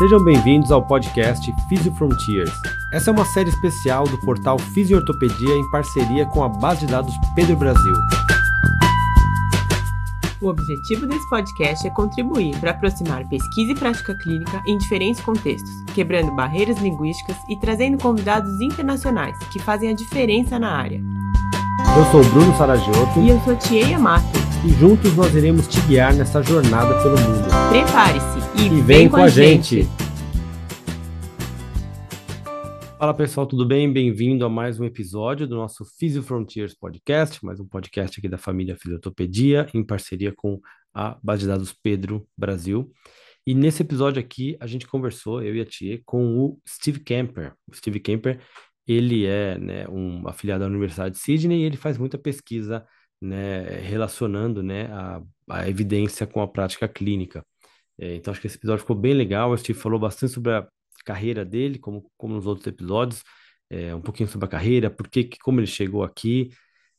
Sejam bem-vindos ao podcast Physio Frontiers. Essa é uma série especial do portal Fisiortopedia em parceria com a base de dados Pedro Brasil. O objetivo desse podcast é contribuir para aproximar pesquisa e prática clínica em diferentes contextos, quebrando barreiras linguísticas e trazendo convidados internacionais que fazem a diferença na área. Eu sou Bruno Saragioto E eu sou Tia Yamato. e juntos nós iremos te guiar nessa jornada pelo mundo. Prepare-se e, E vem com a gente! Fala pessoal, tudo bem? Bem-vindo a mais um episódio do nosso Physio Frontiers Podcast, mais um podcast aqui da família Fisiortopedia, em parceria com a base de dados Pedro Brasil. E nesse episódio aqui, a gente conversou, eu e a Tia, com o Steve Kemper. O Steve Kemper, ele é né, um afiliado da Universidade de Sydney e ele faz muita pesquisa né, relacionando né, a, a evidência com a prática clínica. É, então, acho que esse episódio ficou bem legal. O Steve falou bastante sobre a carreira dele, como, como nos outros episódios, é, um pouquinho sobre a carreira, por que, como ele chegou aqui,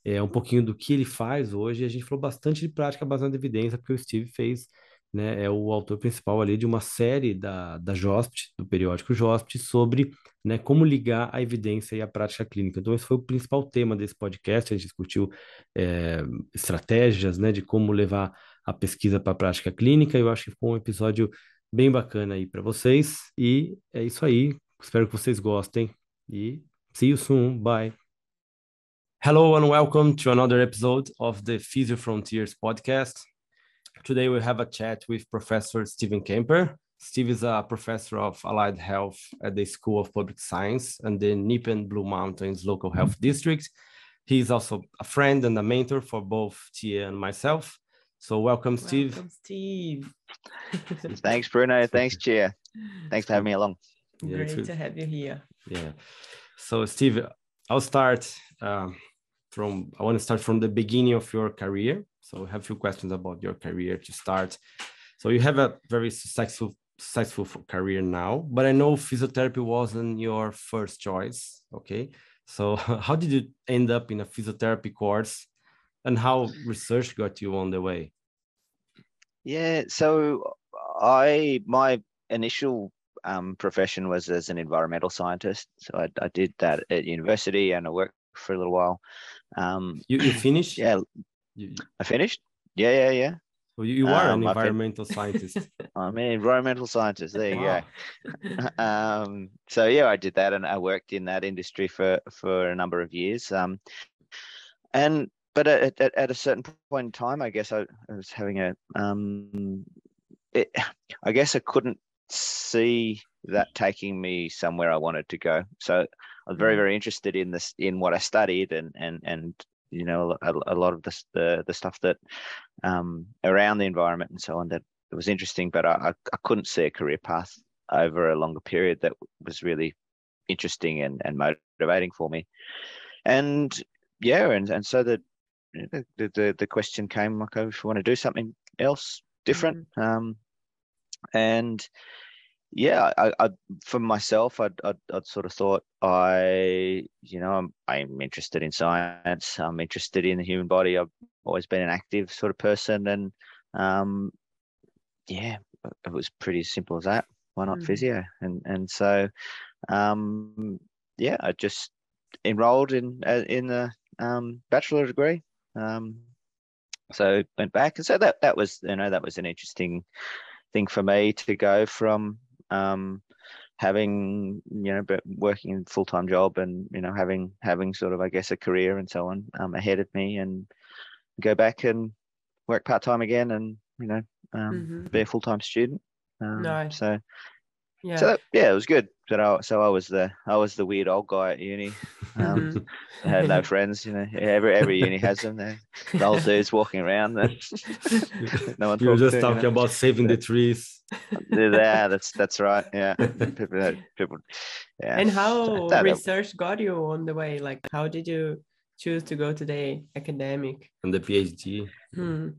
é, um pouquinho do que ele faz hoje. A gente falou bastante de prática baseada em evidência, porque o Steve fez, né, é o autor principal ali de uma série da, da JOSPT, do periódico JOSPT, sobre né, como ligar a evidência e a prática clínica. Então, esse foi o principal tema desse podcast. A gente discutiu é, estratégias, né, de como levar a pesquisa para a prática clínica. Eu acho que ficou um episódio bem bacana aí para vocês. E é isso aí. Espero que vocês gostem. E see you soon. Bye. Hello and welcome to another episode of the Physio Frontiers podcast. Today we have a chat with Professor Stephen Kemper. Steve is a professor of allied health at the School of Public Science and the Nippon Blue Mountains Local Health District. He is also a friend and a mentor for both Tia and myself. So welcome, Steve. Welcome, Steve. Thanks, Bruno. Thanks, Chia. Thanks for having me along. Yeah, Great to have you here. Yeah. So, Steve, I'll start um, from, I want to start from the beginning of your career. So, I have a few questions about your career to start. So, you have a very successful, successful career now, but I know physiotherapy wasn't your first choice. Okay. So, how did you end up in a physiotherapy course and how research got you on the way? Yeah. So I my initial um, profession was as an environmental scientist. So I, I did that at university and I worked for a little while. Um, You, you finished? yeah, You, you- I finished. Yeah, yeah, yeah. so you, are an Um, fin- environmental scientist. I'm an environmental scientist. There you Wow. go. um, so yeah, I did that, and I worked in that industry for for a number of years. Um, and but at, at, at a certain point in time, I guess I, I was having a um, it, I guess I couldn't see that taking me somewhere I wanted to go. So I was very Mm. very interested in this in what I studied and and and you know a, a lot of this the the stuff that um, around the environment and so on that it was interesting, but I, I, I couldn't see a career path over a longer period that was really interesting and, and motivating for me. And yeah, and, and so the, the the the question came like, oh, if you want to do something else different, um, and yeah, I, I for myself, I'd, I'd I'd sort of thought I, you know, I'm I'm interested in science. I'm interested in the human body. I've always been an active sort of person, and um, yeah, it was pretty simple as that. Why not Mhm. physio? And and so, um, yeah, I just enrolled in uh, in the um, bachelor degree. Um, so went back, and so that that was you know that was an interesting thing for me to go from um, having you know but working in full time job and you know having having sort of I guess a career and so on um, ahead of me and go back and work part time again and you know um, Mhm. be a full time student. Um, Nice. So Yeah. so that, yeah, it was good. But I, so I was the I was the weird old guy at uni. Um, Mhm. I had no friends. You know, every every uni has them. They're the old dudes walking around. That no one you were just to, you talking know. about saving the trees. Yeah, that's that's right. Yeah, people, people. Yeah. and how that- research got you on the way? Like, how did you choose to go to the academic? and the PhD. Hmm.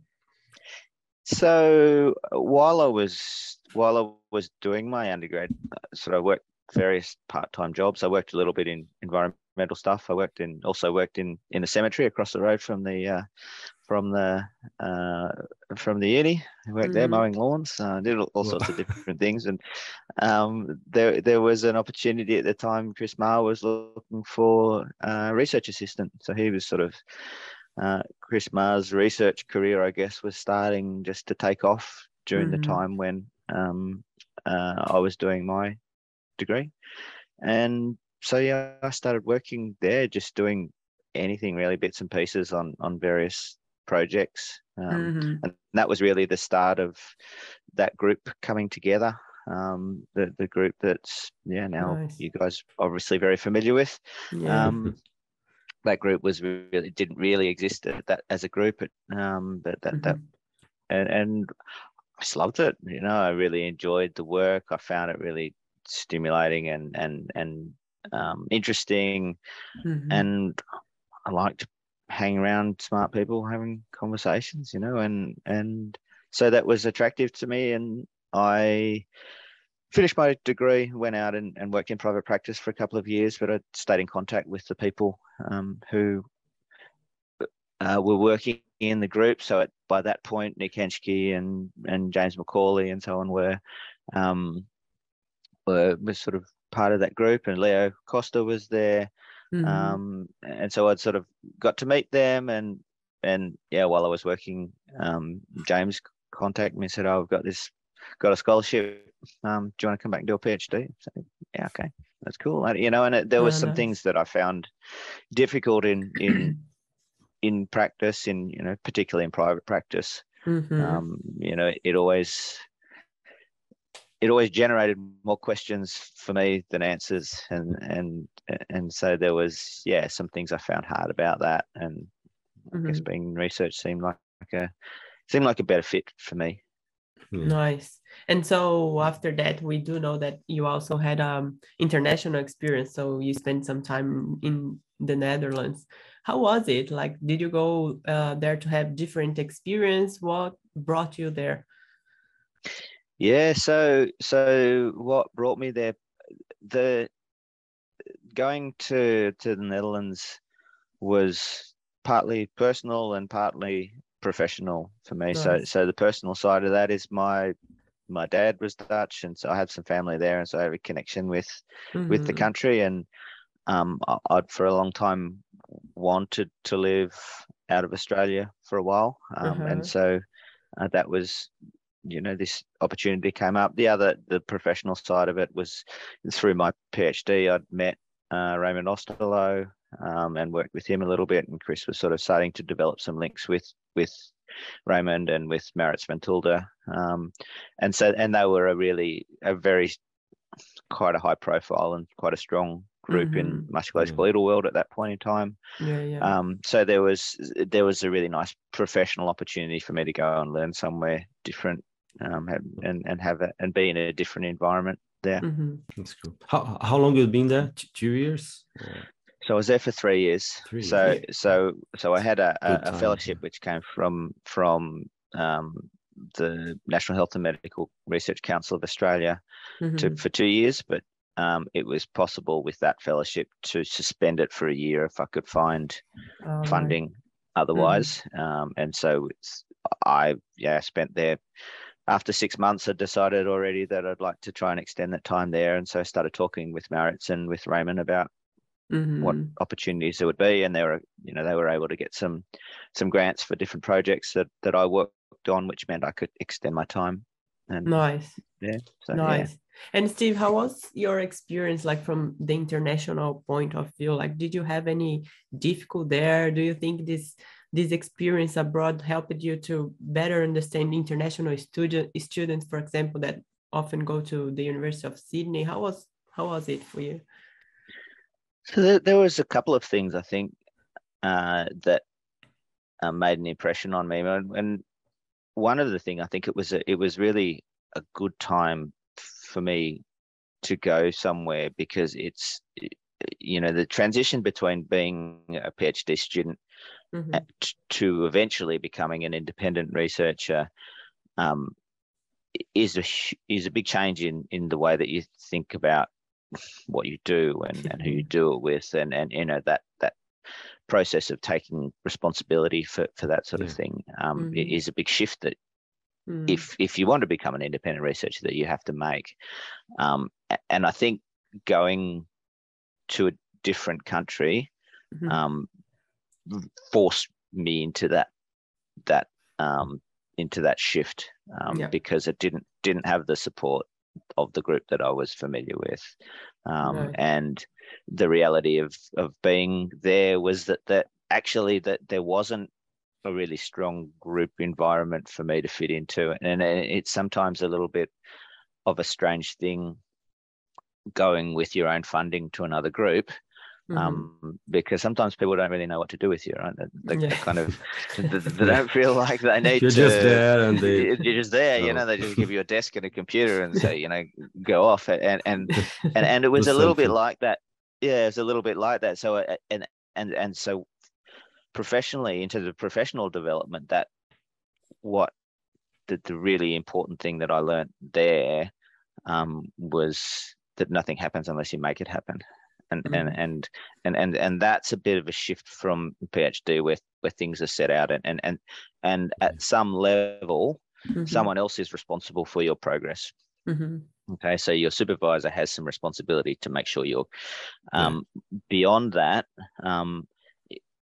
So uh, while I was while I was doing my undergrad, uh, sort of worked various part-time jobs. I worked a little bit in environmental stuff. I worked in also worked in in a cemetery across the road from the uh, from the uh, from the uni. I worked mm-hmm. there mowing lawns. Uh, did all, all sorts of different things, and um, there there was an opportunity at the time. Chris Maher was looking for a research assistant, so he was sort of uh, Chris Maher's research career, I guess, was starting just to take off during mm-hmm. the time when um, uh, I was doing my degree, and so yeah, I started working there, just doing anything really, bits and pieces on on various projects, um, mm-hmm. and that was really the start of that group coming together. Um, the the group that's yeah now nice. you guys obviously very familiar with. Yeah. Um, that group was really didn't really exist that as a group, um, but that mm-hmm. that and and I just loved it. You know, I really enjoyed the work. I found it really stimulating and and and um, interesting, mm-hmm. and I like to hang around smart people having conversations. You know, and and so that was attractive to me, and I finished my degree, went out and, and worked in private practice for a couple of years, but I stayed in contact with the people um, who uh, were working in the group. So at, by that point, Nick Henschke and, and James McAuley and so on were, um, were, were sort of part of that group, and Leo Costa was there. Mm-hmm. Um, and so I'd sort of got to meet them, and and yeah, while I was working, um, James contacted me and said, "Oh, I've got this, got a scholarship. Um, do you want to come back and do a PhD?" So yeah, okay, that's cool. You know, and it, there was some nice. things that I found difficult in in in practice, in you know, particularly in private practice. Mm-hmm. Um, you know, it always it always generated more questions for me than answers and and and so there was yeah some things i found hard about that and mm-hmm. i guess mm-hmm. being research seemed like a seemed like a better fit for me hmm. nice and so after that we do know that you also had um international experience so you spent some time in the netherlands how was it like did you go uh, there to have different experience what brought you there yeah, so so what brought me there, the going to to the Netherlands was partly personal and partly professional for me. Nice. So so the personal side of that is my my dad was Dutch, and so I have some family there, and so I have a connection with mm-hmm. with the mm-hmm. country. And um, I, would for a long time wanted to live out of Australia for a while, um, and uh-huh. so uh, that was you know this opportunity came up. The other the professional side of it was through my phd i'd met uh, raymond ostelo um, and worked with him a little bit and chris was sort of starting to develop some links with with raymond and with maurits van um, and so and they were a really a very quite a high profile and quite a strong group mm-hmm. in musculoskeletal world at that point in time. Yeah, yeah. Um, so there was there was a really nice professional opportunity for me to go and learn somewhere different um, and and have it and be in a different environment there. Mm-hmm. That's cool. How how long have you been there? Two years. So I was there for three years. Three so years. so so I had a, a, a, fellowship which came from from um, the National Health and Medical Research Council of Australia mm-hmm. to, for two years, but um, it was possible with that fellowship to suspend it for a year if I could find oh, funding right. otherwise. Mm-hmm. Um, and so I yeah spent there after six months, I decided already that I'd like to try and extend that time there. And so I started talking with Maurits and with Raymond about mm-hmm. what opportunities there would be. And they were, you know, they were able to get some some grants for different projects that that I worked on, which meant I could extend my time. And nice. Yeah. So, nice. Yeah. And Steve, how was your experience like from the international point of view? Like, did you have any difficult there? Do you think this this experience abroad helped you to better understand international student students, for example, that often go to the University of Sydney? How was how was it for you? So there, there was a couple of things I think uh, that uh, made an impression on me, and, and one of the things I think it was a, it was really a good time for me to go somewhere because it's you know the transition between being a PhD student mm-hmm. to eventually becoming an independent researcher um, is a is a big change in in the way that you think about what you do and, and who you do it with and and you know that that process of taking responsibility for, for that sort Yeah. of thing um, i- Mhm. is a big shift that Mm. if if you want to become an independent researcher that you have to make um, and i think going to a different country Mhm. um, forced me into that that um, into that shift um, Yeah. because it didn't didn't have the support of the group that I was familiar with, um, Right. and the reality of of being there was that that actually that there wasn't a really strong group environment for me to fit into, and it's sometimes a little bit of a strange thing going with your own funding to another group Mhm. um, because sometimes people don't really know what to do with you, right? They, they, Yeah. kind of they, they don't feel like they need You're to. just there and they You're just there, you Oh. know. They just give you a desk and a computer and say, you know, go off. And and and and it was a little bit like that. Yeah, it's a little bit like that. So uh, and and and so professionally into the professional development, that what the, the really important thing that I learned there um, was that nothing happens unless you make it happen. And, and Mhm. and and and and that's a bit of a shift from PhD where where things are set out and and and, and at some level Mhm. someone else is responsible for your progress. Mhm. Okay, so your supervisor has some responsibility to make sure you're. Yeah. Um, Beyond that, um,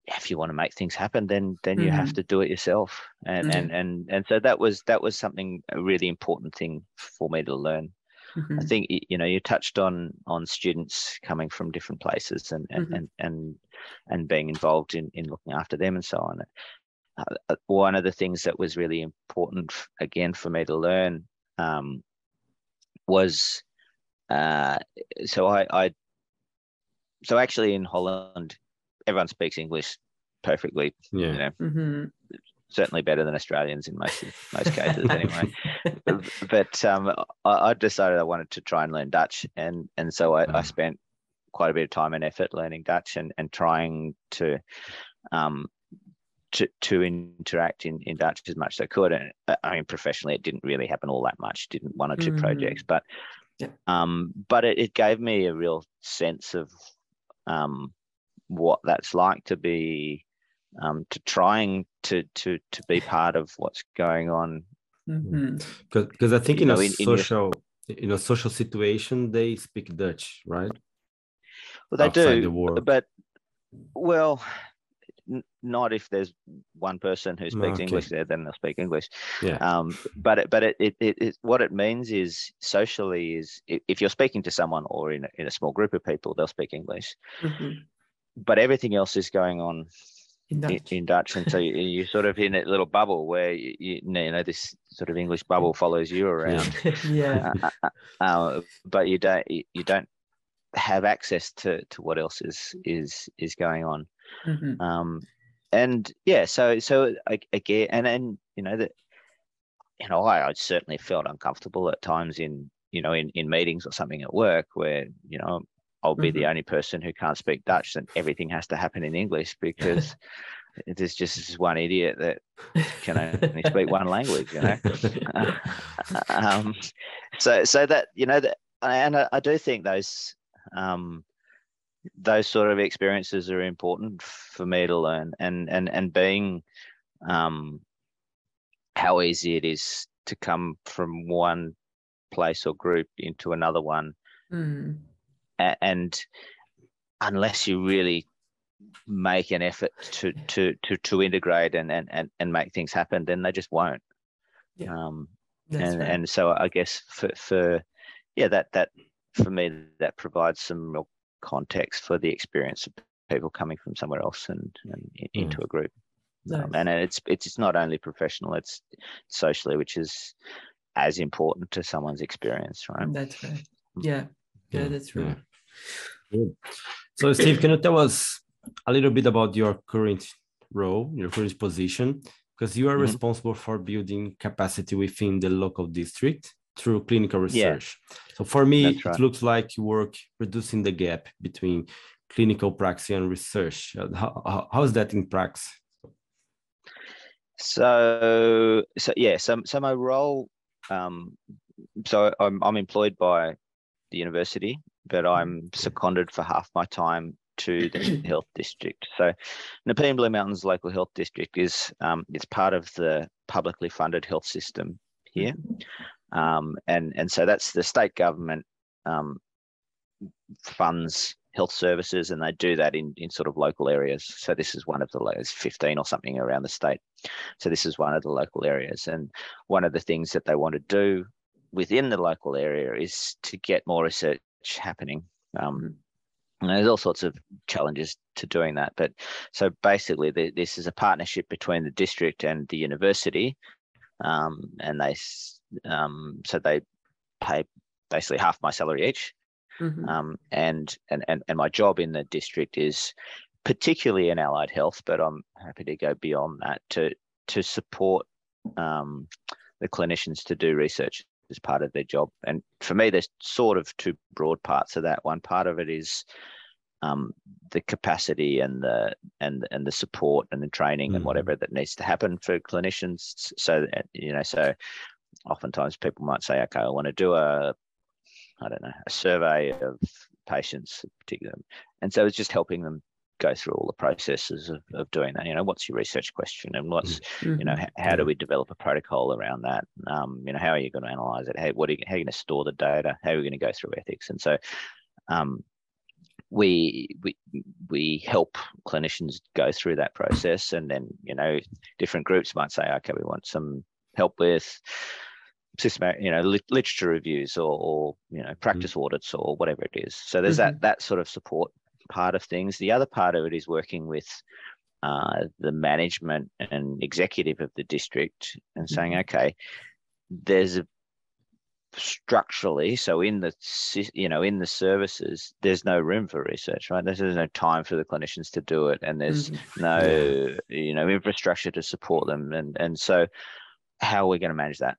if you want to make things happen, then then you have Mhm. to do it yourself, and Mhm. and and and so that was that was something a really important thing for me to learn. I Mhm. think you know you touched on on students coming from different places and and Mhm. and, and and being involved in in looking after them and so on. Uh, uh, one of the things that was really important again for me to learn um, was uh, so I, I so actually in Holland everyone speaks English perfectly. yeah. You know, Mhm. Certainly better than Australians in most most cases anyway. but um, I, I decided I wanted to try and learn Dutch, and and so I, I Ah. spent quite a bit of time and effort learning Dutch and and trying to um to to interact in in Dutch as much as I could. And uh, I mean, professionally, it didn't really happen all that much. Didn't one or two Mm. projects, but Yeah. um, but it, it gave me a real sense of um what that's like to be um to trying to to to be part of what's going on Mhm. Because I think You in know, a in- in your- social in a social situation they speak Dutch, right? well they Outside do the work. but well n- not if there's one person who speaks Okay. english there then they'll speak english Yeah. um but it but it, it, it, it what it means is socially is if you're speaking to someone or in a, in a small group of people they'll speak english Mhm. but everything else is going on In Dutch. and so you, you're sort of in a little bubble where you, you know this sort of English bubble follows you around. yeah. Uh, uh, uh, but you don't you, don't have access to to what else is is is going on. Mhm. Um, and yeah, so so again, and and you know that you know I, I certainly felt uncomfortable at times in you know in in meetings or something at work where you know I'll be the only person who can't speak Dutch and everything has to happen in English because there's just this one idiot that can only speak one language, you know. um, so so that you know that, and I, I do think those um, those sort of experiences are important for me to learn, and and and being um, how easy it is to come from one place or group into another one, Mm. A- and unless you really make an effort to to to to integrate and and and, and make things happen, then they just won't. Yeah. Um, That's and right. and so I guess for for yeah that that for me that provides some real context for the experience of people coming from somewhere else and, and i- Yeah. into a group. Um, and it's it's it's not only professional; it's socially, which is as important to someone's experience, right? That's right. Yeah. Yeah, that's true. Good. So, Steve, can you tell us a little bit about your current role, your current position? Because you are Mhm. responsible for building capacity within the local district through clinical Yeah. research. So, for me, That's it looks like you work reducing the gap between clinical practice and research. Uh, How, how, how is that in practice? So so yeah, so so my role, um, so I'm I'm employed by the university, but I'm seconded for half my time to the health district. So, Nepean Blue Mountains Local Health District is um, it's part of the publicly funded health system here, um, and and so that's the state government um, funds health services, and they do that in in sort of local areas. So this is one of the there's 15 or something around the state. So this is one of the local areas, and one of the things that they want to do within the local area is to get more research happening. Um, and there's all sorts of challenges to doing that. But so basically, the, this is a partnership between the district and the university, um, and they um, so they pay basically half my salary each. Mm-hmm. Um, and, and and and my job in the district is particularly in allied health, but I'm happy to go beyond that to to support um, the clinicians to do research as part of their job. And for me, there's sort of two broad parts of that. One part of it is um, the capacity and the and and the support and the training mm-hmm. and whatever that needs to happen for clinicians. So you know, so oftentimes people might say, okay, I want to do a I don't know a survey of patients, particularly, and so it's just helping them go through all the processes of, of doing that. You know, what's your research question and what's, mm-hmm. you know, how, how, do we develop a protocol around that? Um, you know, how are you going to analyze it? How, what are you, how are you going to store the data? How are you going to go through ethics? And so, um, we we we help clinicians go through that process, and then you know, different groups might say, okay, we want some help with systematic, you know, literature reviews or, or you know, practice mm-hmm. audits or whatever it is. So there's mm-hmm. that that sort of support part of things. The other part of it is working with uh, the management and executive of the district and saying, mm-hmm. okay, there's a structurally so in the you know in the services there's no room for research right there's, no time for the clinicians to do it and there's mm-hmm. no you know infrastructure to support them and and so how are we going to manage that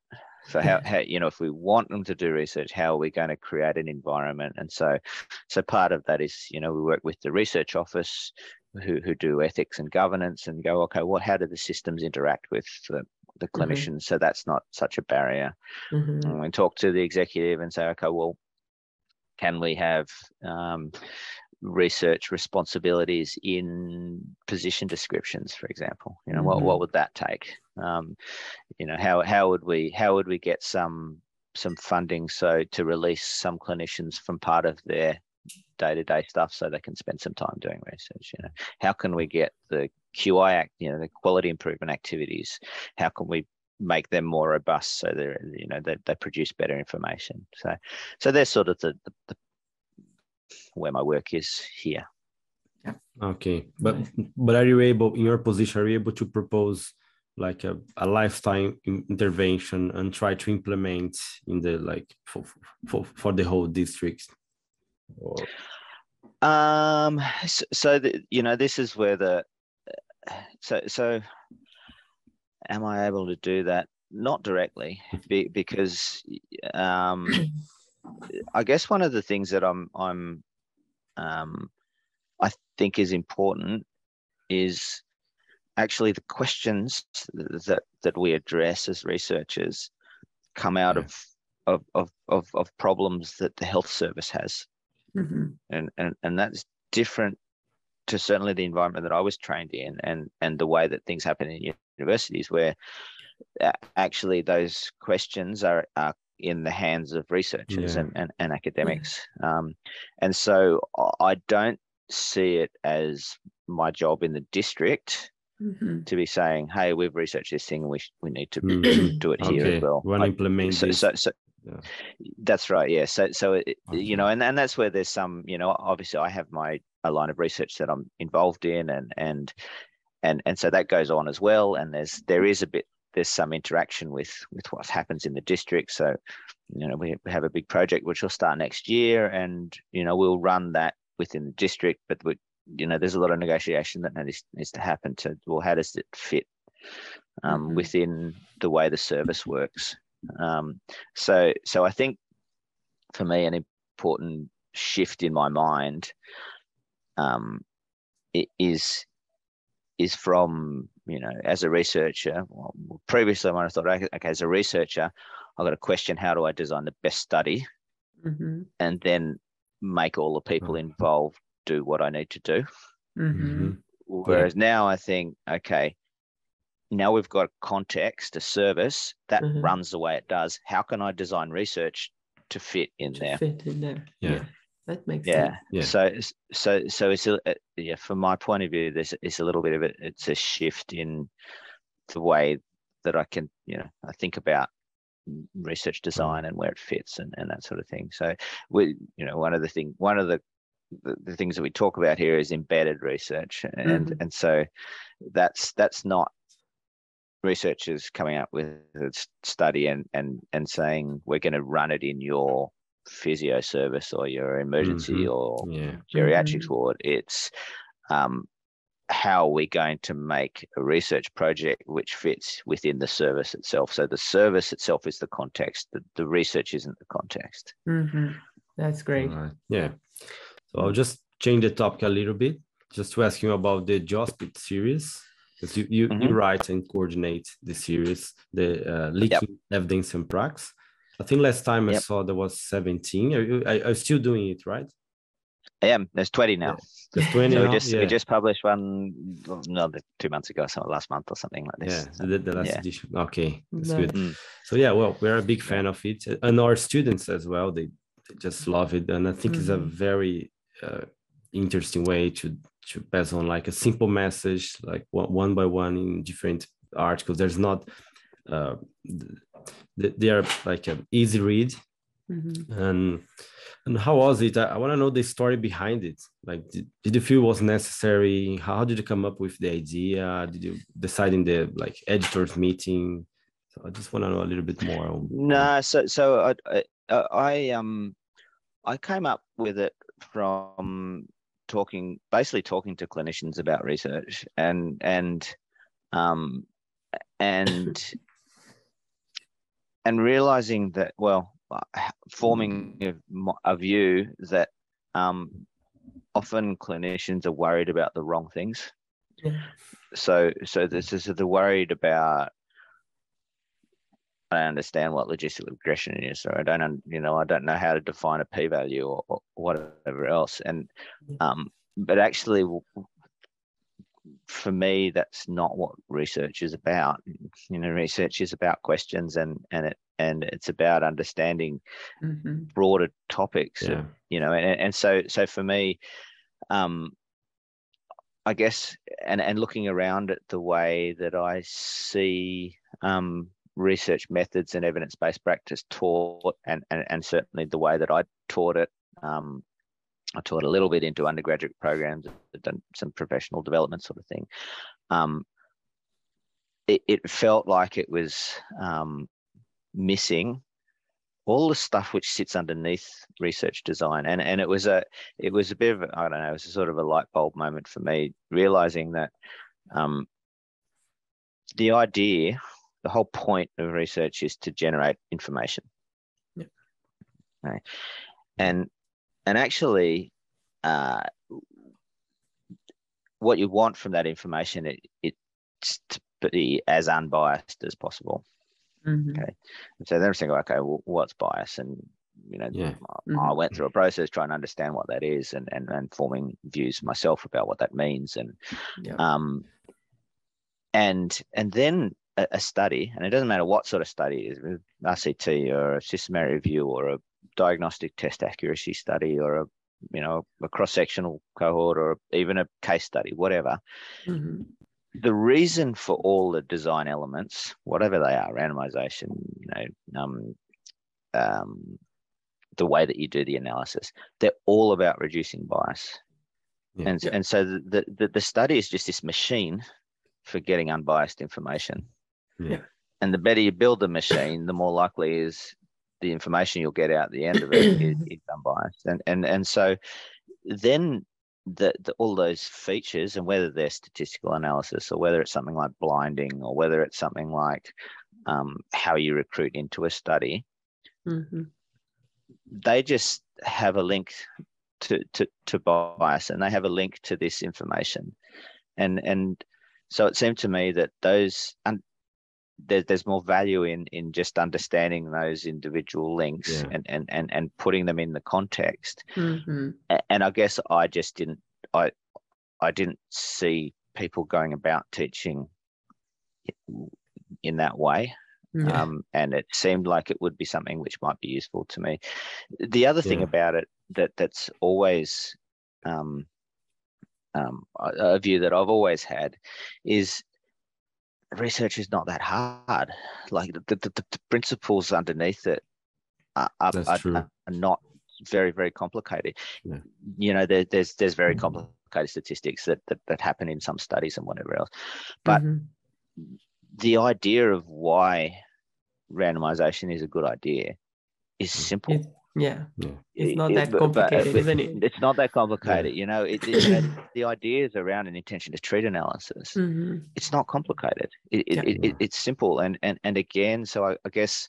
so how, how you know if we want them to do research, how are we going to create an environment? And so, so part of that is you know we work with the research office who who do ethics and governance and go okay, well how do the systems interact with the the mm-hmm. clinicians mm-hmm. so that's not such a barrier. Mm-hmm. And we talk to the executive and say okay, well can we have um, research responsibilities in position descriptions, for example. You know, mm-hmm. what, what would that take? Um, you know, how how would we how would we get some some funding so to release some clinicians from part of their day-to-day stuff so they can spend some time doing research you know how can we get the qi act you know the quality improvement activities how can we make them more robust so they're you know they, they produce better information so so they're sort of the, the, the where my work is here. Yeah. Okay, but but are you able in your position? Are you able to propose like a, a lifetime intervention and try to implement in the like for for, for the whole district? Or... Um. So, so the, you know, this is where the so so. Am I able to do that? Not directly, because um, I guess one of the things that I'm I'm um, I think is important is actually the questions that that we address as researchers come out yeah. of, of, of of of problems that the health service has, mm-hmm. and and and that's different to certainly the environment that I was trained in, and and the way that things happen in universities, where actually those questions are are in the hands of researchers yeah. and, and, and, academics. Um, and so I don't see it as my job in the district mm-hmm. to be saying, hey, we've researched this thing and we, we need to mm. do it here okay. as well. Implement so, so, so, yeah. That's right. Yeah. So, so it, okay. you know, and, and that's where there's some, you know, obviously I have my a line of research that I'm involved in, and and and and so that goes on as well. And there's there is a bit there's some interaction with with what happens in the district. So, you know, we have a big project which will start next year, and you know, we'll run that within the district. But we, you know, there's a lot of negotiation that needs, needs to happen to well, how does it fit um, mm-hmm. within the way the service works? Um, so, so I think for me, an important shift in my mind um, is is from you know as a researcher well, previously when i thought okay, okay, as a researcher i've got a question how do i design the best study mm-hmm. and then make all the people mm-hmm. involved do what I need to do. Mm-hmm. Whereas now I think, okay, now we've got a context, a service that Mhm. runs the way it does. How can I design research to fit in To there? fit in there. Yeah. That makes Yeah. sense. Yeah. So, so, so it's a, uh, yeah. From my point of view, there's it's a little bit of it. It's a shift in the way that I can, you know, I think about research design and where it fits and, and that sort of thing. So, we, you know, one of the thing, one of the the, the things that we talk about here is embedded research, and Mhm. and so that's that's not researchers coming up with a s- study and and and saying we're going to run it in your physio service or your emergency Mhm. or Yeah. geriatrics Mhm. ward. It's um, how are we going to make a research project which fits within the service itself? So the service itself is the context. The, the research isn't the context. Mhm. That's great. All right. Yeah. So I'll just change the topic a little bit, just to ask you about the JOSPT series. Because you, you, you Mhm. write and coordinate the series, the uh, linking evidence and prax. I think last time I saw there was 17. Are you are, are you still doing it, right? I am. There's 20 now. There's 20 So we just yeah. we just published one well, no two months ago, so last month or something like this. yeah, So, the, the last yeah. edition. Okay, that's Nice. good. Mm. So yeah, well, we're a big fan of it, and our students as well. They, they just love it, and I think it's a Mhm. very uh, interesting way to to pass on like a simple message, like one, one by one in different articles. There's not, uh, th- they are like an easy read, Mhm. and and how was it? I, I want to know the story behind it. Like, did, did you feel it was necessary? How did you come up with the idea? Did you decide in the like editors meeting? So I just want to know a little bit more. On, No, so so I, I I um I came up with it from talking basically talking to clinicians about research and and um and and realizing that well uh, forming a, view that um often clinicians are worried about the wrong things Yeah. so so this is they're worried about I understand what logistic regression is, or I don't, you know, I don't know how to define a p-value or, or whatever else. And, um, but actually, for me, that's not what research is about. You know, research is about questions, and and it and it's about understanding Mhm. broader topics. yeah, You know, and and so so for me, um, I guess, and and looking around at the way that I see um, research methods and evidence-based practice taught, and, and and certainly the way that I taught it. Um, I taught a little bit into undergraduate programs, I've done some professional development sort of thing. Um, it, it felt like it was um, missing all the stuff which sits underneath research design and and it was a it was a bit of I don't know it was a sort of a light bulb moment for me realizing that um, the idea the whole point of research is to generate information Yeah. right and and actually uh, what you want from that information it, it's to be as unbiased as possible Mhm. Okay. And so then I'm thinking, okay, well, what's bias? And you know, Yeah. I- I went through a process trying to understand what that is and and, and forming views myself about what that means. And Yeah. um and and then a, a study, and it doesn't matter what sort of study it is, with RCT or a systematic review or a diagnostic test accuracy study or a you know a cross-sectional cohort or even a case study, whatever Mhm. the reason for all the design elements, whatever they are, randomization, you know, um, um, the way that you do the analysis, they're all about reducing bias. Yeah. And, Yeah. and so the, the, the study is just this machine for getting unbiased information. Yeah. And the better you build the machine, the more likely is the information you'll get out at the end of it is, is unbiased. And, and, and so then the, the, all those features and whether they're statistical analysis or whether it's something like blinding or whether it's something like um, how you recruit into a study, Mhm. they just have a link to, to, to bias and they have a link to this information. And, and so it seemed to me that those, and there, there's more value in in just understanding those individual links Yeah. and, and and and putting them in the context. Mhm. And I guess I just didn't I I didn't see people going about teaching in that way. Yeah. um, and it seemed like it would be something which might be useful to me. The other thing about it that that's always um, um, a, a view that I've always had is research is not that hard. Like the, the, the, principles underneath it are, are, are, are not very very complicated. Yeah. You know, there, there's there's very Mhm. complicated statistics that, that that happen in some studies and whatever else, but Mhm. the idea of why randomization is a good idea is simple. It- yeah. Yeah. It's not it- that but- but, complicated, isn't it? It's not that complicated, you know. It, it, the ideas around an intention to treat analysis, Mhm. it's not complicated. It, it, Yeah. it, it- it's simple, and and and again, so I, I guess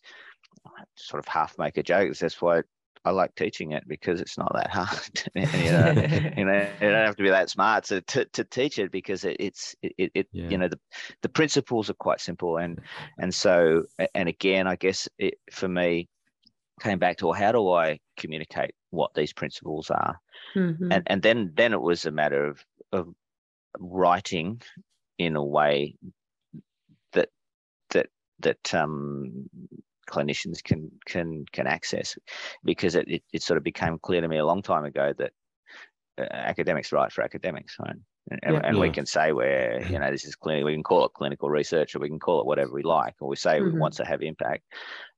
I sort of half make a joke. That's why I like teaching it because it's not that hard. you know, you know, you don't have to be that smart to to, to teach it because it, it's it, it, it Yeah. you know the the principles are quite simple and and so and again I guess it for me came back to well, how do I communicate what these principles are Mhm. and and then then it was a matter of of writing in a way that that that um clinicians can can can access because it, it, it sort of became clear to me a long time ago that uh, academics write for academics right and, and, Yeah. we can say where you know this is clinical we can call it clinical research or we can call it whatever we like or we say Mhm. we want to have impact but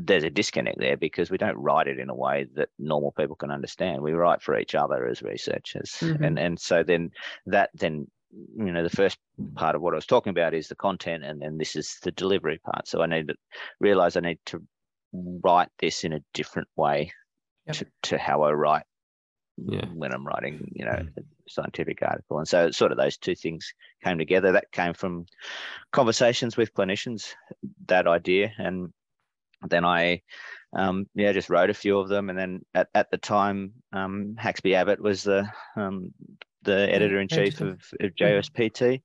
there's a disconnect there because we don't write it in a way that normal people can understand we write for each other as researchers Mhm. and and so then that then you know the first part of what I was talking about is the content and then this is the delivery part so I need to realize I need to write this in a different way Yep. to, to how I write Yeah. when I'm writing you know Mm. a scientific article and so sort of those two things came together that came from conversations with clinicians that idea and then I um, yeah just wrote a few of them. And then at, at the time um, Haxby Abbott was the um, the editor in chief of, of JOSPT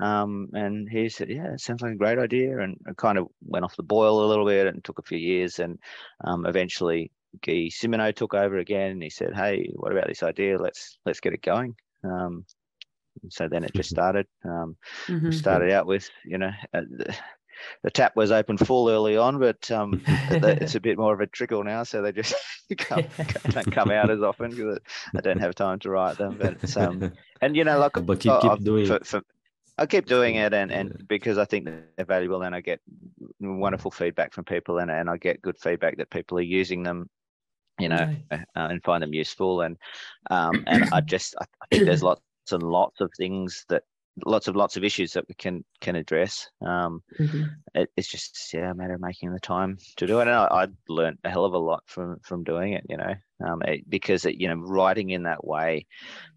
um, and he said yeah it sounds like a great idea. And it kind of went off the boil a little bit and took a few years. And um, eventually Guy Simoneau took over again. And he said hey what about this idea? Let's let's get it going. Um, so then it just started. Um, Mhm. started out with you know uh, the, tap was open full early on but um it's a bit more of a trickle now so they just come, don't come out as often because i don't have time to write them but um and you know like but keep, I- keep I've- doing for, it. for, I keep doing it and, and because I think they're valuable and I get wonderful feedback from people and, and I get good feedback that people are using them, you know, uh, and find them useful. And um, and I just I think there's lots and lots of things that lots of lots of issues that we can can address. Um, Mhm. it, it's just yeah a matter of making the time to do it. And I, I learned a hell of a lot from from doing it, you know, um, it, because it, you know writing in that way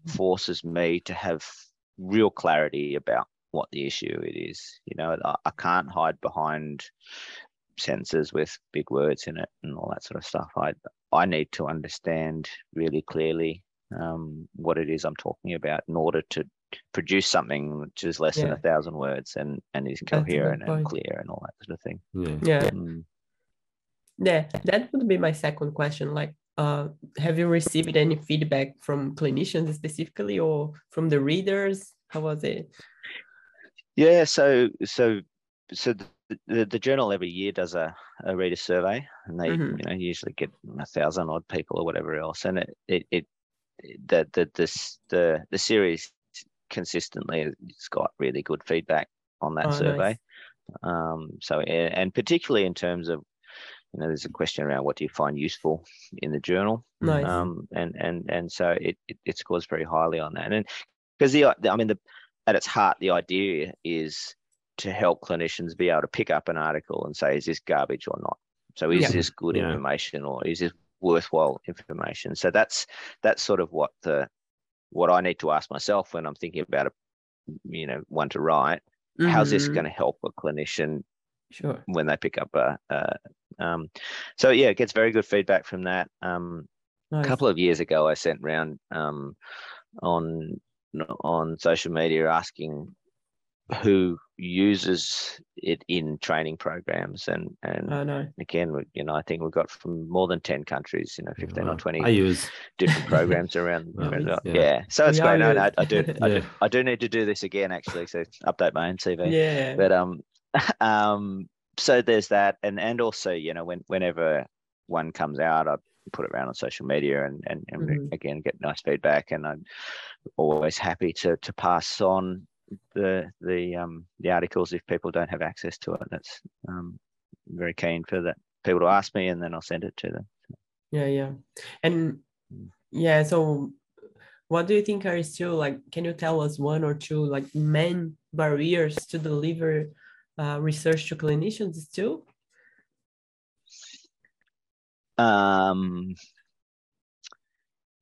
forces me to have real clarity about what the issue it is. You know, I, I can't hide behind sentences with big words in it and all that sort of stuff. I I need to understand really clearly um, what it is I'm talking about in order to produce something which is less than a thousand words and and is That's a good coherent and clear and all that sort of thing. Yeah. Yeah. Mm. Yeah, that would be my second question. Like, uh, have you received any feedback from clinicians specifically or from the readers? How was it? Yeah, so so so the, the, the journal every year does a, a reader survey, and they Mhm. you know usually get a thousand odd people or whatever else, and it it, it the the this the the series consistently it's got really good feedback on that Oh, survey. nice. Um, so and, and particularly in terms of you know there's a question around what do you find useful in the journal, Nice. um, and and and so it, it it scores very highly on that, and because the I mean the at its heart the idea is to help clinicians be able to pick up an article and say is this garbage or not. So is Yeah. this good Yeah. information or is this worthwhile information? So that's that's sort of what the what I need to ask myself when I'm thinking about a you know one to write. How's this Mhm. going to help a clinician Sure. when they pick up a, a um, so yeah, it gets very good feedback from that. Um, Nice. a couple of years ago, I sent round um, on on social media asking who uses it in training programs and and Oh no. again we, you know i think we've got from more than 10 countries you know 15 Wow. or 20 I use. different programs around, Wow. around Yeah. yeah. so it's We great are no, no. I, do, I do i do need to do this again actually so update my own cv Yeah. but um um so there's that and and also you know when whenever one comes out i put it around on social media and and, and Mhm. again get nice feedback and i'm always happy to to pass on the the um the articles if people don't have access to it that's um very keen for that people to ask me and then i'll send it to them Yeah, yeah. And yeah, so what do you think are still like, can you tell us one or two like main barriers to deliver uh, research to clinicians still? um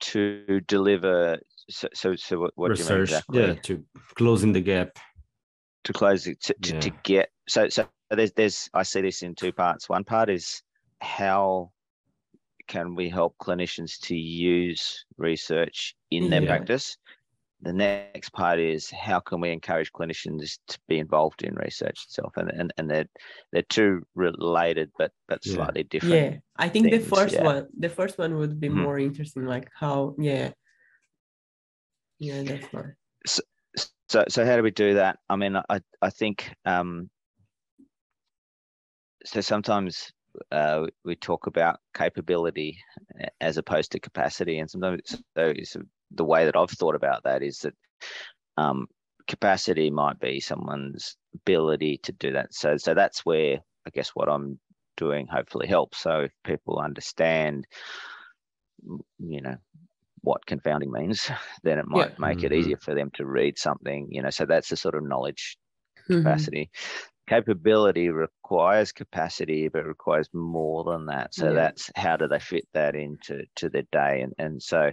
to deliver so so, so what, what do you mean research. exactly Yeah, to closing the gap. to close it to, to, to get so so there's there's I see this in two parts. One part is how can we help clinicians to use research in their Yeah. practice. The next part is how can we encourage clinicians to be involved in research itself, and and, and they're they're two related but but Yeah. slightly different. Yeah, I think the first yeah. one, the first one would be Mhm. more interesting, like how, yeah. Fine. So so how do we do that? I mean, I I think um, so. Sometimes uh, we talk about capability as opposed to capacity, and sometimes so the way that I've thought about that is that um, capacity might be someone's ability to do that. So so that's where I guess what I'm doing hopefully helps. So if people understand, you know, what confounding means, then it might make it Mhm. easier for them to read something, you know. So that's the sort of knowledge Mhm. capacity. Capability requires capacity, but requires more than that. So Yeah. that's how do they fit that into to their day? And and so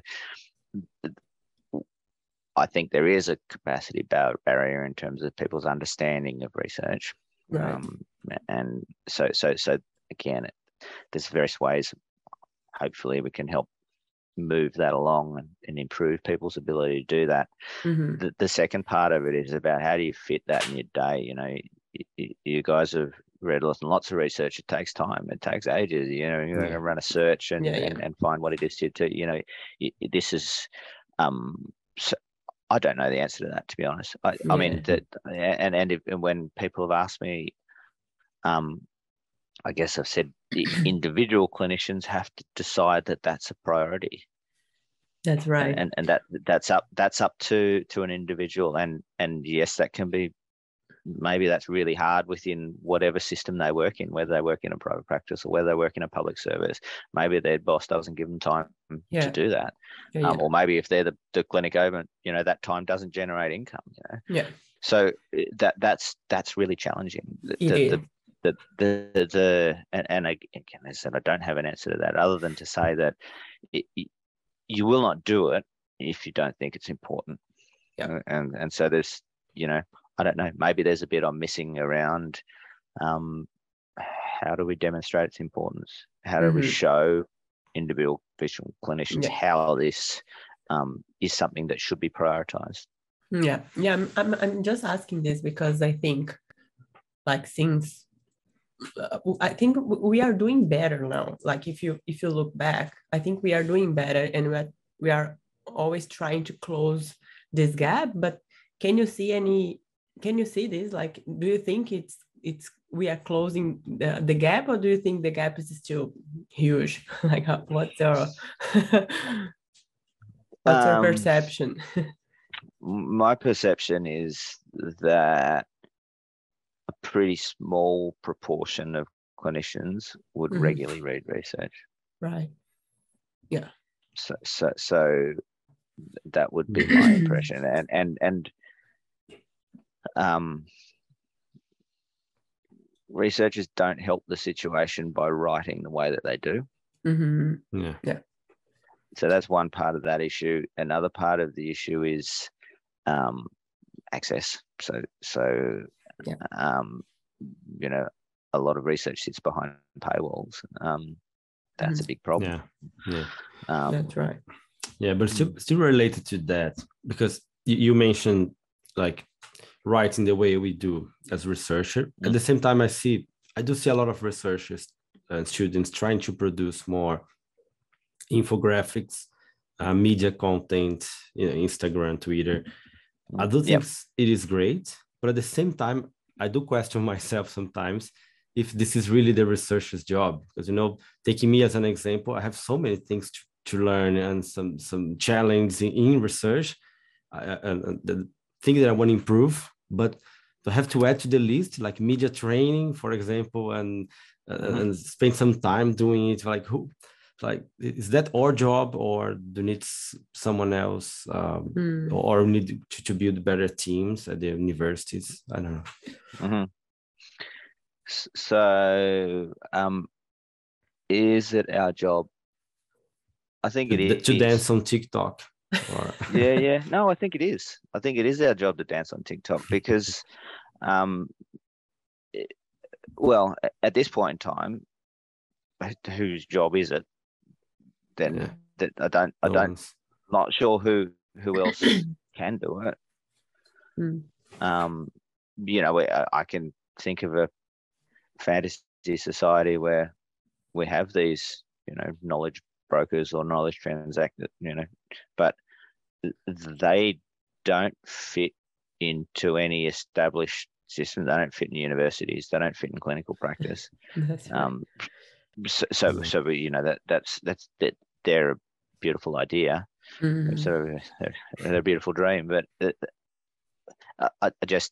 I think there is a capacity barrier in terms of people's understanding of research. Right. Um, and so so so again, it, there's various ways. Hopefully, we can help move that along and, and improve people's ability to do that. Mhm. the, the second part of it is about how do you fit that in your day you know? You, you, guys have read lots and lots of research. It takes time. It takes ages you know? You're going Yeah. to run a search and, Yeah, yeah. and and find what it is to, to you know? This is um so i don't know the answer to that to be honest. I, I mean that and and, if, and when people have asked me um i guess i've said the individual clinicians have to decide that that's a priority That's right. and and that that's up that's up to to an individual and and yes that can be maybe that's really hard within whatever system they work in whether they work in a private practice or whether they work in a public service maybe their boss doesn't give them time Yeah. to do that Yeah, um, yeah. or maybe if they're the, the clinic over you know that time doesn't generate income you know Yeah. so uh, that that's that's really challenging the, the, the, the, the, the and, and again I said I don't have an answer to that other than to say that it, you will not do it if you don't think it's important Yeah. And and so there's you know I don't know maybe there's a bit I'm missing around um how do we demonstrate its importance how do we Mhm. show individual visual clinicians Yeah. how this um, is something that should be prioritized Yeah, yeah. I'm, I'm, I'm just asking this because I think, like, since I think we are doing better now. Like, if you if you look back, I think we are doing better, and we are we are always trying to close this gap. But can you see any? Can you see this? Like, do you think it's it's we are closing the, the gap, or do you think the gap is still huge? like, what's your what's your Um, perception? My perception is that pretty small proportion of clinicians would Mhm. regularly read research. right. So, so, so that would be my impression. And and and um, researchers don't help the situation by writing the way that they do. hmm Yeah. So that's one part of that issue. Another part of the issue is um, access. So so Yeah. um, you know, a lot of research sits behind paywalls. Um, that's a big problem. Yeah. Yeah. Um, That's right. Yeah, but still, still related to that because you, you mentioned like writing the way we do as researcher. Mm. At the same time, I see I do see a lot of researchers and students trying to produce more infographics, uh, media content, you know, Instagram, Twitter. I do think yep. it is great, but at the same time, I do question myself sometimes if this is really the researcher's job. Because you know, taking me as an example, I have so many things to, to learn and some some challenges in, in research, uh, and the thing that I want to improve, but to have to add to the list like media training, for example, and mm-hmm. and spend some time doing it, like who like is that our job or do need someone else um, mm. or need to, to, build better teams at the universities? I don't know. Mm-hmm. so um, is it our job? I think it is to dance on tiktok or... yeah yeah. No i think it is. I think it is our job to dance on tiktok because um, it, well at this point in time whose job is it then yeah. that I don't I don't not sure who who else can do it. Mm. Um, you know, I, I can think of a fantasy society where we have these, you know, knowledge brokers or knowledge transact, you know, but they don't fit into any established system. They don't fit in universities. They don't fit in clinical practice. Um, so, so, so, you know that that's that's that they're a beautiful idea. Mm-hmm. So they're a beautiful dream, but uh, I, I just,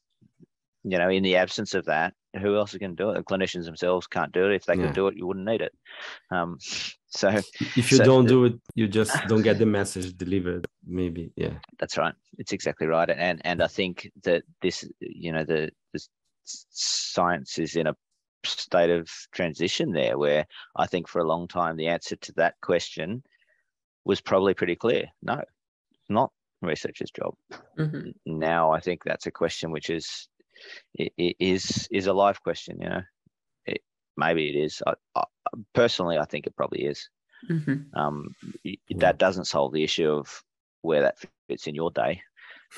you know, in the absence of that, who else is going to do it? The clinicians themselves can't do it. If they yeah. could do it, you wouldn't need it. Um, so if you so, don't do it, you just don't get the message delivered. Maybe, yeah. That's right. It's exactly right. And and I think that this, you know, the, the science is in a state of transition there where I think for a long time the answer to that question was probably pretty clear. No, not researcher's job. Mm-hmm. Now I think that's a question which is is is a life question. You know, it, maybe it is. I, I, personally, I think it probably is. Mm-hmm. Um, that doesn't solve the issue of where that fits in your day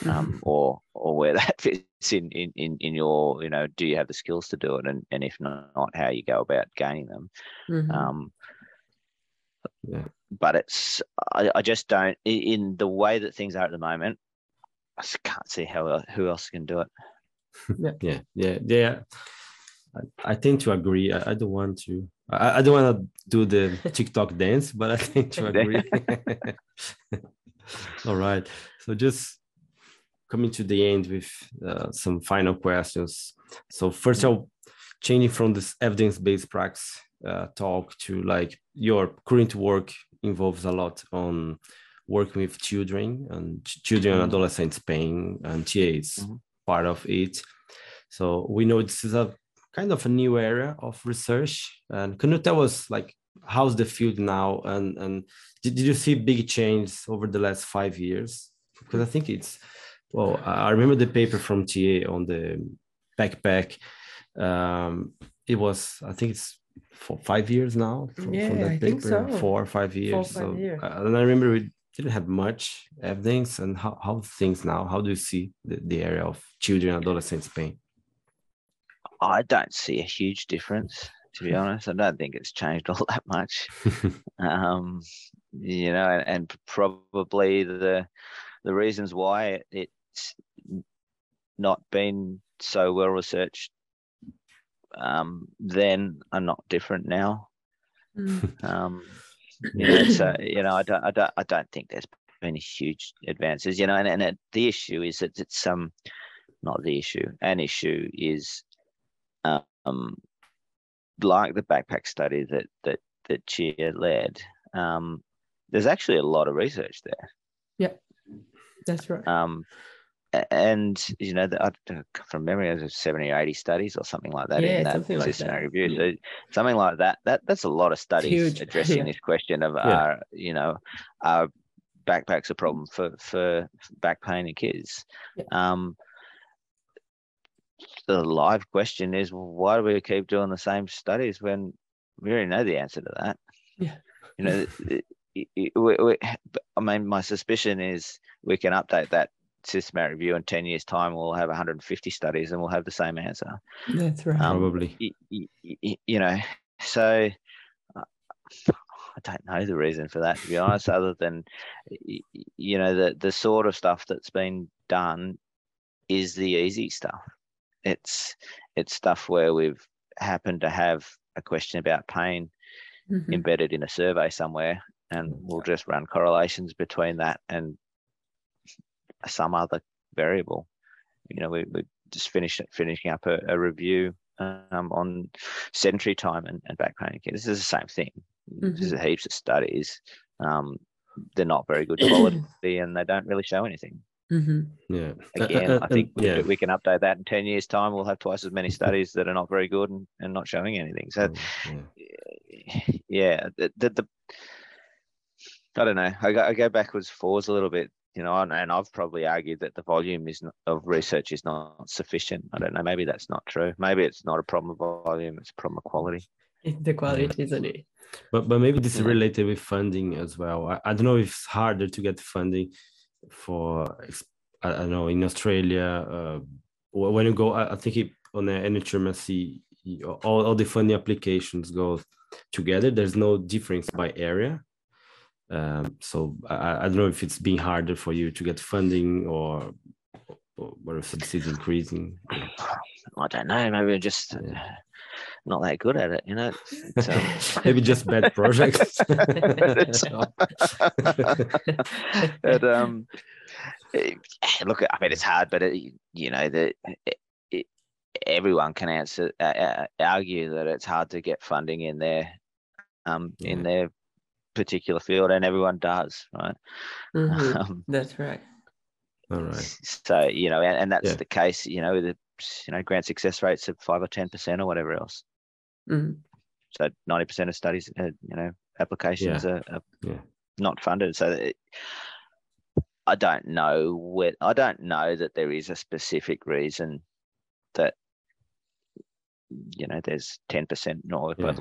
um, or or where that fits in, in in in your you know do you have the skills to do it and and if not how you go about gaining them mm-hmm. um, yeah. but it's I, I just don't in the way that things are at the moment I just can't see how who else can do it yeah yeah yeah yeah I, I tend to agree I, I don't want to I, I don't want to do the TikTok dance, but I tend to agree. All right. So just coming to the end with uh, some final questions. So first of all, changing from this evidence-based practice uh, talk to like your current work involves a lot on working with children and children and mm-hmm. adolescents pain and TAs mm-hmm. part of it. So we know this is a kind of a new area of research. And can you tell us like how's the field now and and did, did you see big change over the last five years? Because I think it's well, I remember the paper from TA on the backpack. Um, it was, I think it's for five years now. From, yeah, from that I paper, think so. Four or five years. Four, five so, years. Uh, and I remember we didn't have much evidence. And how, how things now? How do you see the, the area of children and adolescents pain? I don't see a huge difference to be honest. I don't think it's changed all that much. um, you know, and, and, probably the the reasons why it, not been so well researched um, then are not different now. Mm. Um, you know, so you know, I don't, I don't, I don't think there's been huge advances. You know, and, and it, the issue is that it's um, not the issue. An issue is um, like the backpack study that that that Chia led. Um, there's actually a lot of research there. Yeah, that's right. Um, and you know, the, from memory, there's 70 or 80 studies or something like that yeah, in that systematic like review. So something like that. That that's a lot of studies addressing yeah. this question of are you know, are backpacks a problem for for back pain in kids? Um, the live question is, why do we keep doing the same studies when we already know the answer to that? Yeah. You know, it, it, it, we, I mean, my suspicion is we can update that systematic review in 10 years time we'll have 150 studies and we'll have the same answer that's right Um, Probably. you, you, you know so uh, i don't know the reason for that to be honest other than y- y- you know the the sort of stuff that's been done is the easy stuff it's it's stuff where we've happened to have a question about pain Mhm. embedded in a survey somewhere and we'll just run correlations between that and some other variable you know we, we just finished finishing up a, a review um, on sedentary time and, and back pain this is the same thing there's heaps of studies um, they're not very good quality and they don't really show anything Mhm. Yeah. Again uh, uh, i think and- yeah. we can update that in 10 years time we'll have twice as many studies that are not very good and, and not showing anything so Mm, yeah. yeah, the, the, the I don't know. I go, I go backwards, forwards a little bit, you know, and, and I've probably argued that the volume is not, of research is not sufficient. I don't know. Maybe that's not true. Maybe it's not a problem of volume; it's a problem of quality. it's the quality isn't it But but maybe this is related with funding as well. I, I don't know if it's harder to get funding for I, I don't know in Australia. Uh, when you go, I, I think it, on the NHMRC, y- all, all the funding applications go together. There's no difference by area. Um, so I, I don't know if it's been harder for you to get funding or or, or if is increasing. I don't know. Maybe we're just uh, Yeah. not that good at it, you know. It's, um, maybe just bad projects. but um, eh, look, I mean, it's hard, but it, you know, it, it, everyone can answer uh, uh, argue that it's hard to get funding in their um in Yeah. their particular field, and everyone does, right? Mhm. Um, that's right All right. so you know, and, and that's Yeah. the case, you know, the you know grant success rates of five or ten percent or whatever else. Mhm. So ninety percent of studies, uh, you know, applications are, are Yeah. not funded. So it, I don't know where I don't know that there is a specific reason that you know there's ten percent. No, Yeah.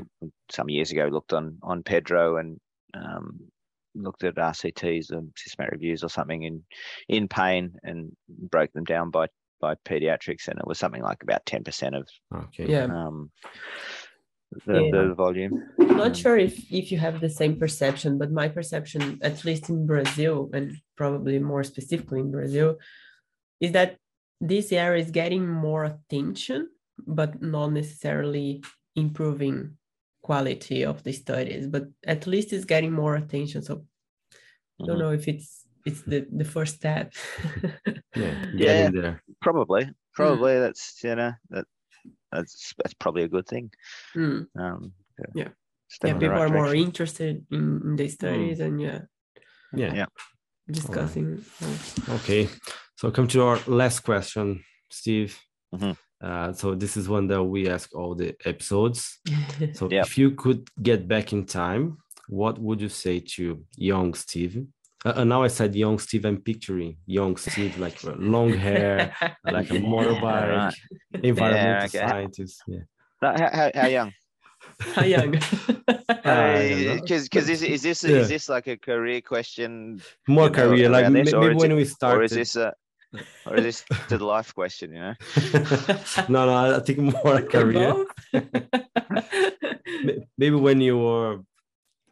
some years ago looked on on PEDro and um, looked at RCTs and systematic reviews or something in in pain and broke them down by by pediatrics and it was something like about ten percent of Okay. yeah um, the, Yeah. the volume. not sure if if you have the same perception but my perception at least in brazil and probably more specifically in brazil is that this area is getting more attention but not necessarily improving quality of the studies but at least it's getting more attention so I don't Mhm. know if it's it's the the first step Yeah. Yeah. There. Probably, probably that's you know that that's that's probably a good thing. Hmm. Um, Yeah. step yeah people right are more interested in, in the studies and yeah Yeah. Yeah. discussing Okay. So come to our last question, Steve. Mhm. Uh, so this is one that we ask all the episodes. So Yep. if you could get back in time, what would you say to young Steve? Uh, and now I said young Steve, I'm picturing young Steve, like uh, long hair, like a motorbike, environmental okay. scientist. Yeah. How, how, how young? How young? I don't. Because because is, is this Yeah. is this like a career question More career, like this, maybe when it- we or started. is this a or is this the life question? You know. no, no, I think more career. Maybe when you were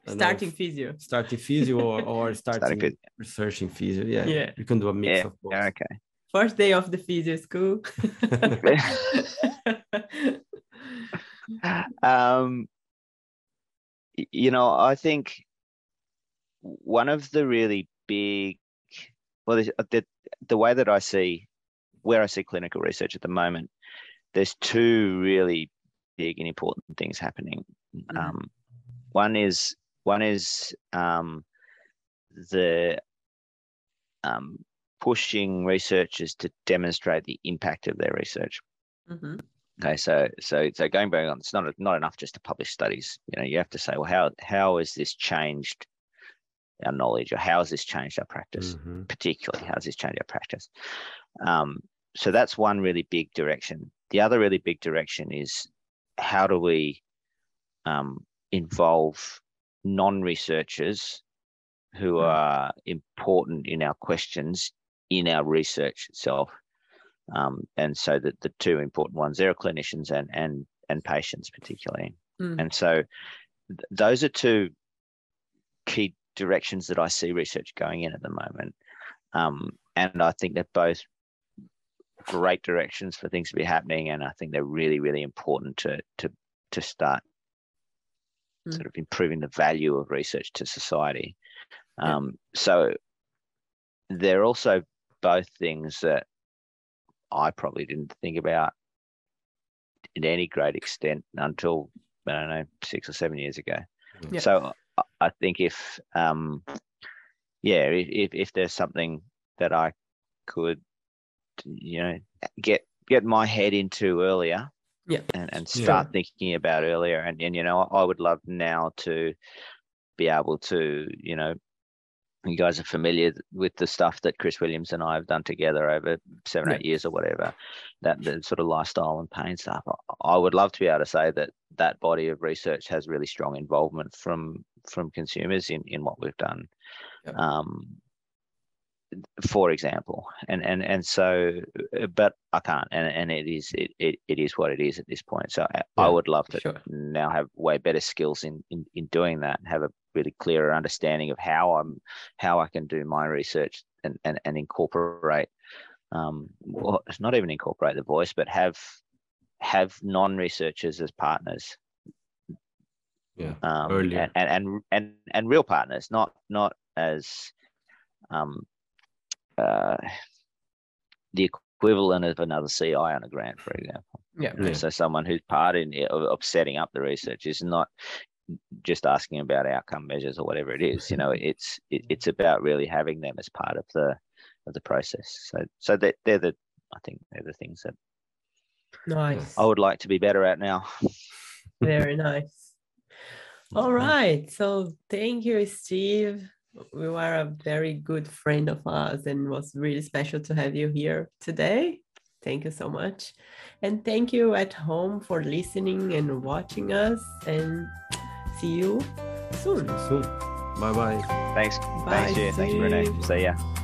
I don't know, Starting physio. starting physio or, or starting, physio. researching physio. Yeah, Yeah. you can do a mix Yeah, of both. yeah, okay. First day of the physio school. um, you know, I think one of the really big, well, uh, the the way that I see where I see clinical research at the moment, there's two really big and important things happening. Mhm. Um, one is one is um, the um, pushing researchers to demonstrate the impact of their research. Mhm. Okay, so so so going back on, it's not not enough just to publish studies. You know, you have to say, well, how how has this changed our knowledge, or how has this changed our practice? Mhm. Particularly, how has this changed our practice? Um, so that's one really big direction. The other really big direction is how do we um, involve non-researchers who Mm. are important in our questions in our research itself. Um, and so the, the two important ones there are clinicians and and and patients particularly. Mm. And so th- those are two key directions that I see research going in at the moment. Um, and I think they're both great directions for things to be happening. And I think they're really, really important to to to start mm. sort of improving the value of research to society. Um, so they're also both things that I probably didn't think about in any great extent until I don't know six or seven years ago. Yeah. So I think if um, yeah, if if there's something that I could you know get get my head into earlier, yeah, and, and start yeah. thinking about earlier, and and you know I would love now to be able to you know you guys are familiar with the stuff that Chris Williams and I have done together over seven, yeah. eight years or whatever, that the sort of lifestyle and pain stuff. I would love to be able to say that that body of research has really strong involvement from from consumers in in what we've done. Yeah. Um, for example, and and and so, but I can't, and and it is it it, it is what it is at this point. So I, yeah, I would love to sure. now have way better skills in in in doing that, and have a really clearer understanding of how I'm how I can do my research and and, and incorporate um well, not even incorporate the voice but have have non-researchers as partners yeah um and, and, and and and real partners not not as um uh the equivalent of another CI on a grant, for example. Yeah. yeah. So someone who's part in of, of setting up the research is not just asking about outcome measures or whatever it is. You know, it's it, it's about really having them as part of the of the process. So so that they're the I think they're the things that nice. I would like to be better at now. Very nice. All right. So thank you, Steve. You are a very good friend of ours and was really special to have you here today. Thank you so much. And thank you at home for listening and watching us. And See you soon. Soon. Bye bye. Thanks. Bye. Thanks, Thanks, Renee. See ya.